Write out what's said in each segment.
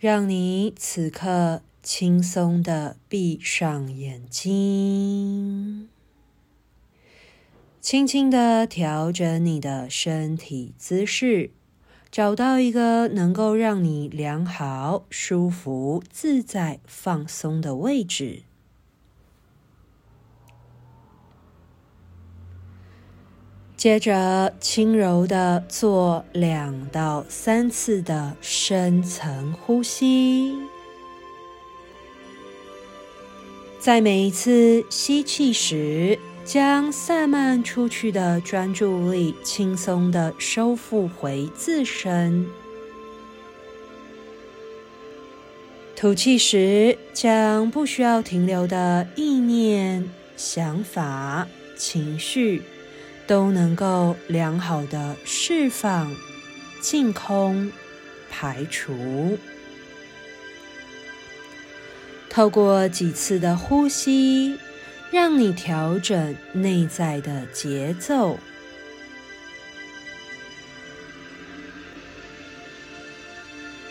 让你此刻轻松的闭上眼睛，轻轻的调整你的身体姿势，找到一个能够让你良好、舒服、自在、放松的位置。接着，轻柔地做两到三次的深层呼吸，在每一次吸气时，将散漫出去的专注力轻松地收复回自身；吐气时，将不需要停留的意念、想法、情绪。都能够良好的释放、净空、排除。透过几次的呼吸，让你调整内在的节奏，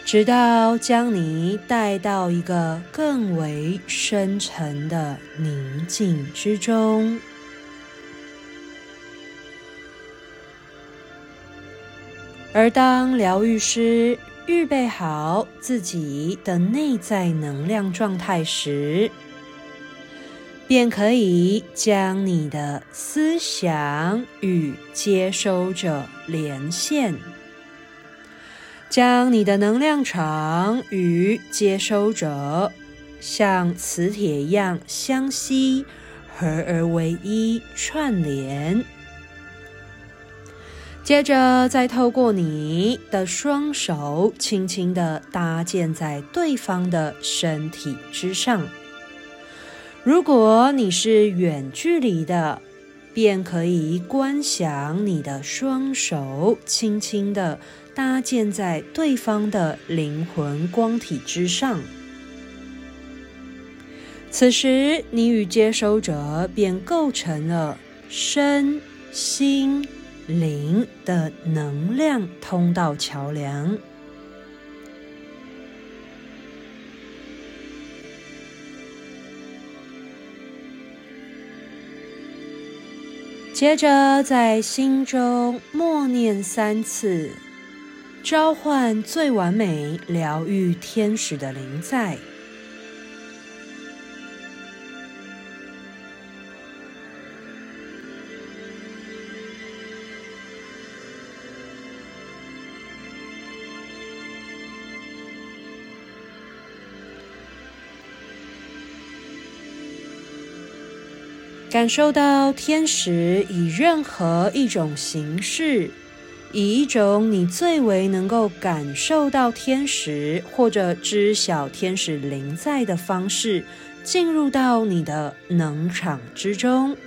直到将你带到一个更为深沉的宁静之中。而当疗愈师预备好自己的内在能量状态时，便可以将你的思想与接收者连线，将你的能量场与接收者像磁铁一样相吸，合而为一，串联。接着，再透过你的双手，轻轻地搭建在对方的身体之上。如果你是远距离的，便可以观想你的双手轻轻地搭建在对方的灵魂光体之上。此时，你与接收者便构成了身心。灵的能量通道桥梁。接着，在心中默念三次，召唤最完美疗愈天使的灵在。感受到天使以任何一种形式，以一种你最为能够感受到天使或者知晓天使临在的方式，进入到你的能场之中。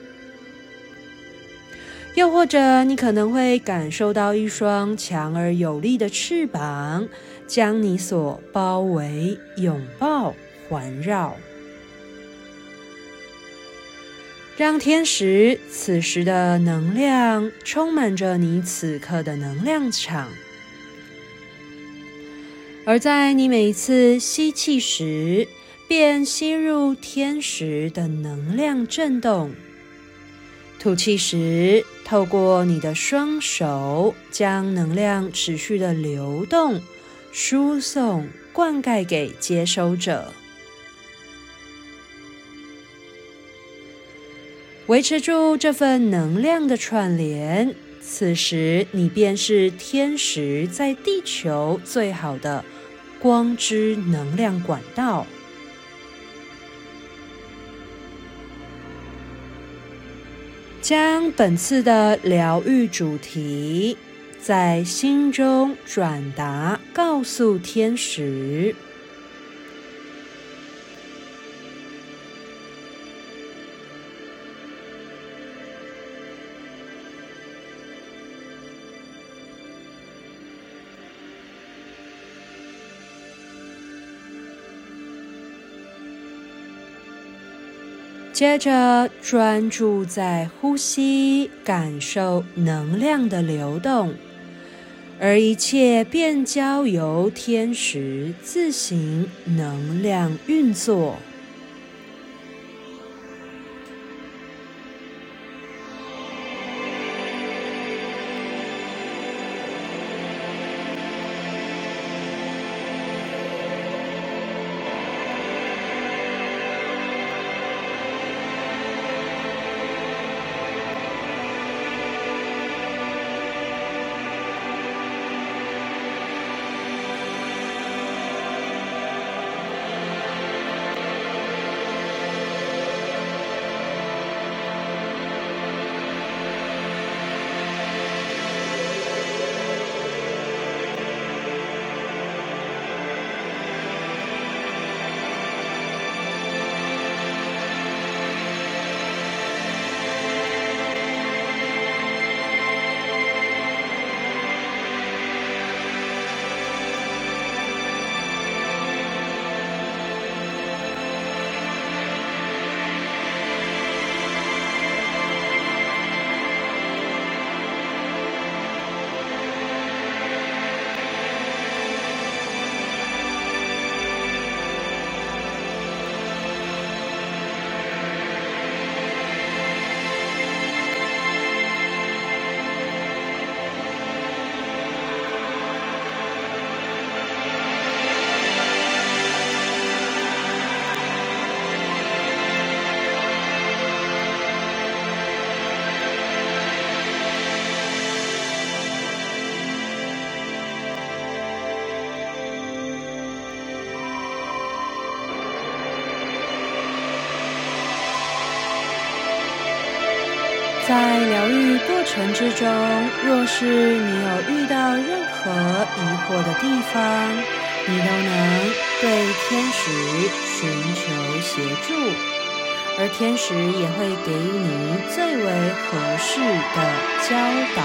又或者，你可能会感受到一双强而有力的翅膀，将你所包围、拥抱、环绕。让天使此时的能量充满着你此刻的能量场，而在你每一次吸气时，便吸入天使的能量震动；吐气时，透过你的双手，将能量持续的流动、输送、灌溉给接收者。维持住这份能量的串联，此时你便是天使在地球最好的光之能量管道。将本次的疗愈主题在心中转达，告诉天使。接着专注在呼吸，感受能量的流动，而一切便交由天时自行能量运作。程之中，若是你有遇到任何疑惑的地方，你都能对天使寻求协助，而天使也会给予你最为合适的教导。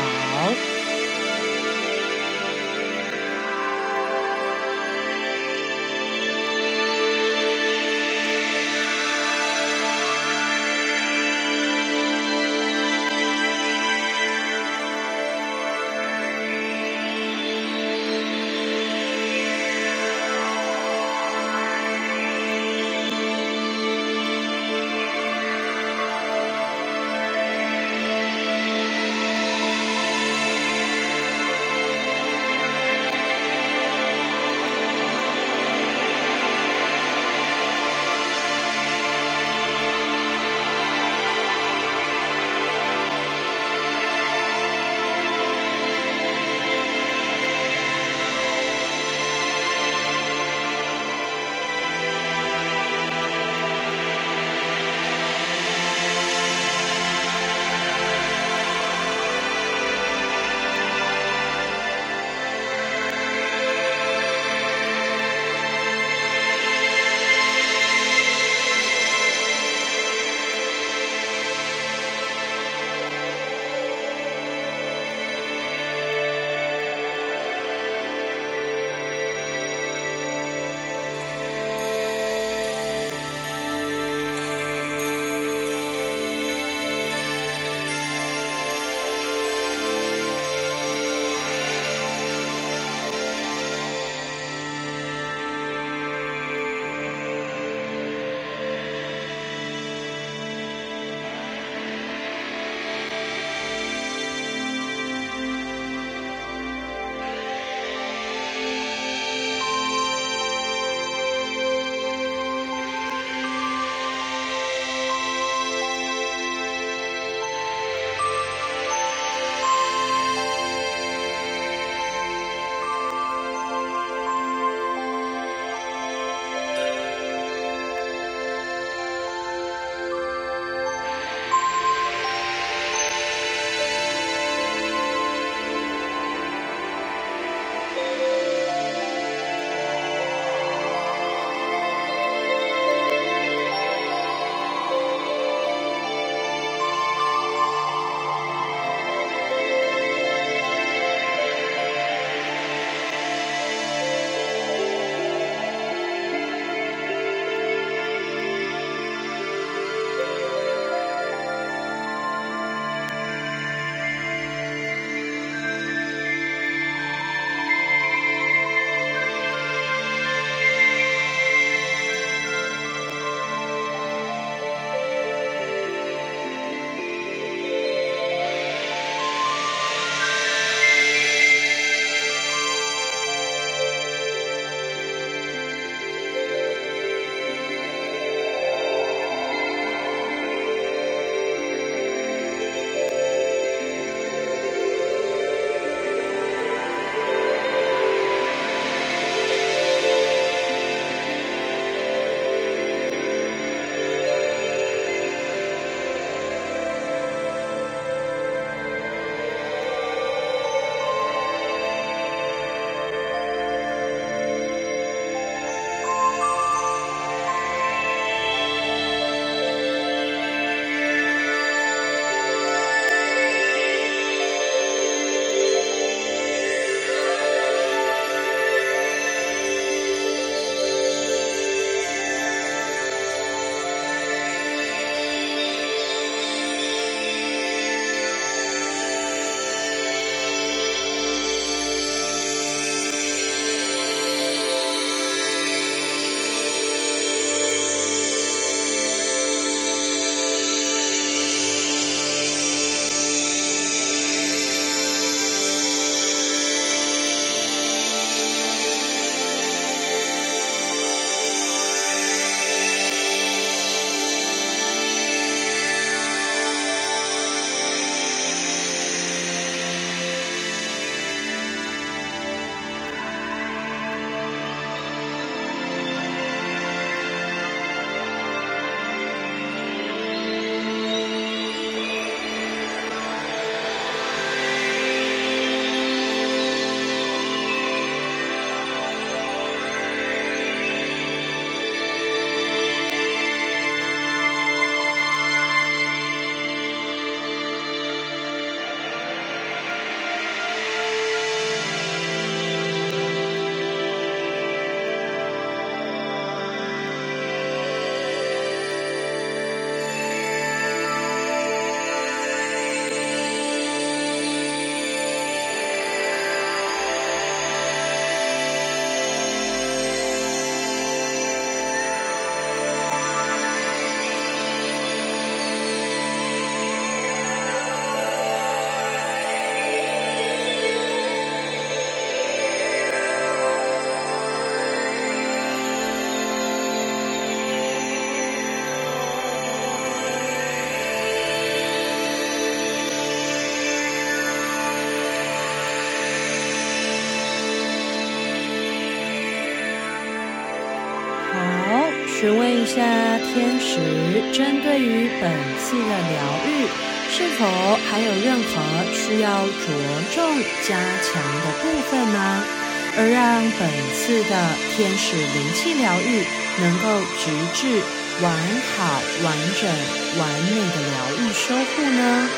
针对于本次的疗愈，是否还有任何需要着重加强的部分呢？而让本次的天使灵气疗愈能够直至完好、完整、完美的疗愈收复呢？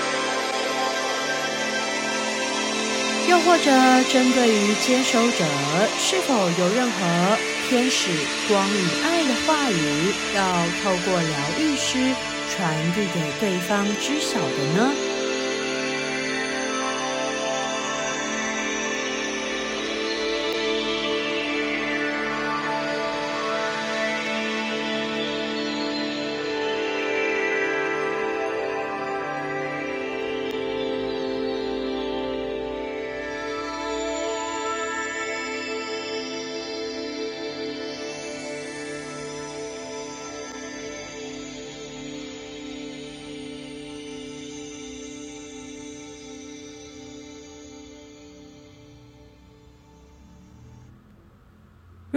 又或者针对于接收者，是否有任何天使光与爱的话语，要透过疗愈师传递给对方知晓的呢？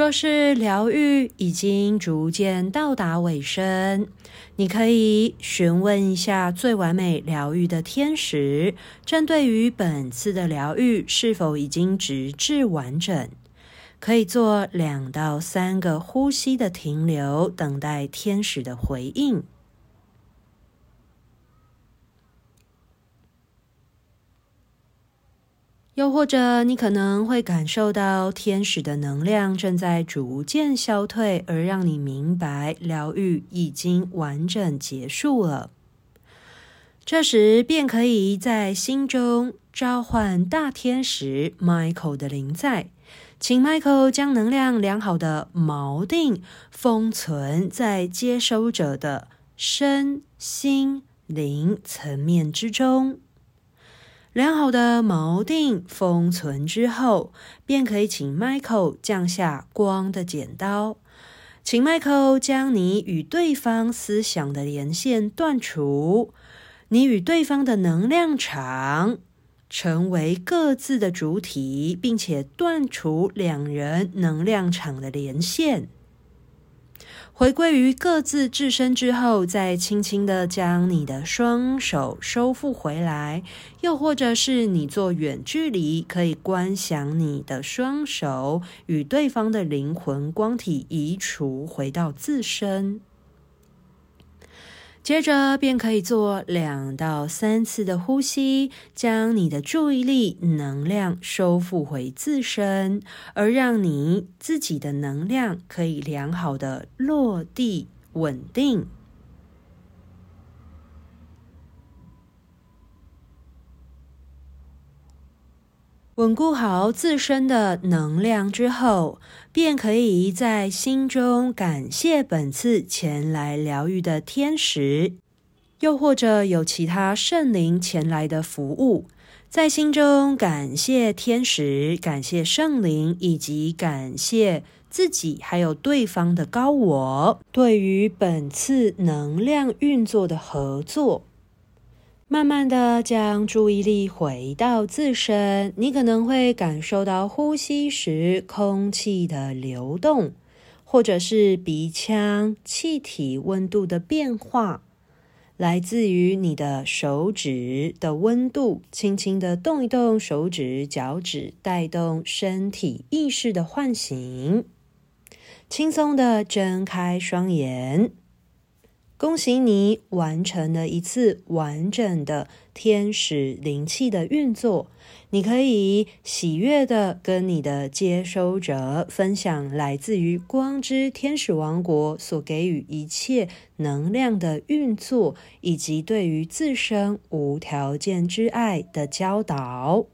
若是疗愈已经逐渐到达尾声，你可以询问一下最完美疗愈的天使，针对于本次的疗愈是否已经直至完整，可以做两到三个呼吸的停留，等待天使的回应。又或者，你可能会感受到天使的能量正在逐渐消退，而让你明白疗愈已经完整结束了。这时，便可以在心中召唤大天使 Michael 的灵在，请 Michael 将能量良好的锚定封存在接收者的身心灵层面之中。良好的锚定封存之后，便可以请 Michael 降下光的剪刀，请 Michael 将你与对方思想的连线断除，你与对方的能量场成为各自的主体，并且断除两人能量场的连线。回归于各自自身之后，再轻轻地将你的双手收复回来，又或者是你做远距离，可以观想你的双手与对方的灵魂光体移除，回到自身。接着便可以做两到三次的呼吸，将你的注意力能量收复回自身，而让你自己的能量可以良好的落地稳定。稳固好自身的能量之后，便可以在心中感谢本次前来疗愈的天使，又或者有其他圣灵前来的服务，在心中感谢天使，感谢圣灵，以及感谢自己还有对方的高我，对于本次能量运作的合作。慢慢的将注意力回到自身，你可能会感受到呼吸时空气的流动，或者是鼻腔气体温度的变化，来自于你的手指的温度。轻轻的动一动手指、脚趾，带动身体意识的唤醒。轻松的睁开双眼。恭喜你完成了一次完整的天使灵气的运作。你可以喜悦的跟你的接收者分享来自于光之天使王国所给予一切能量的运作，以及对于自身无条件之爱的教导。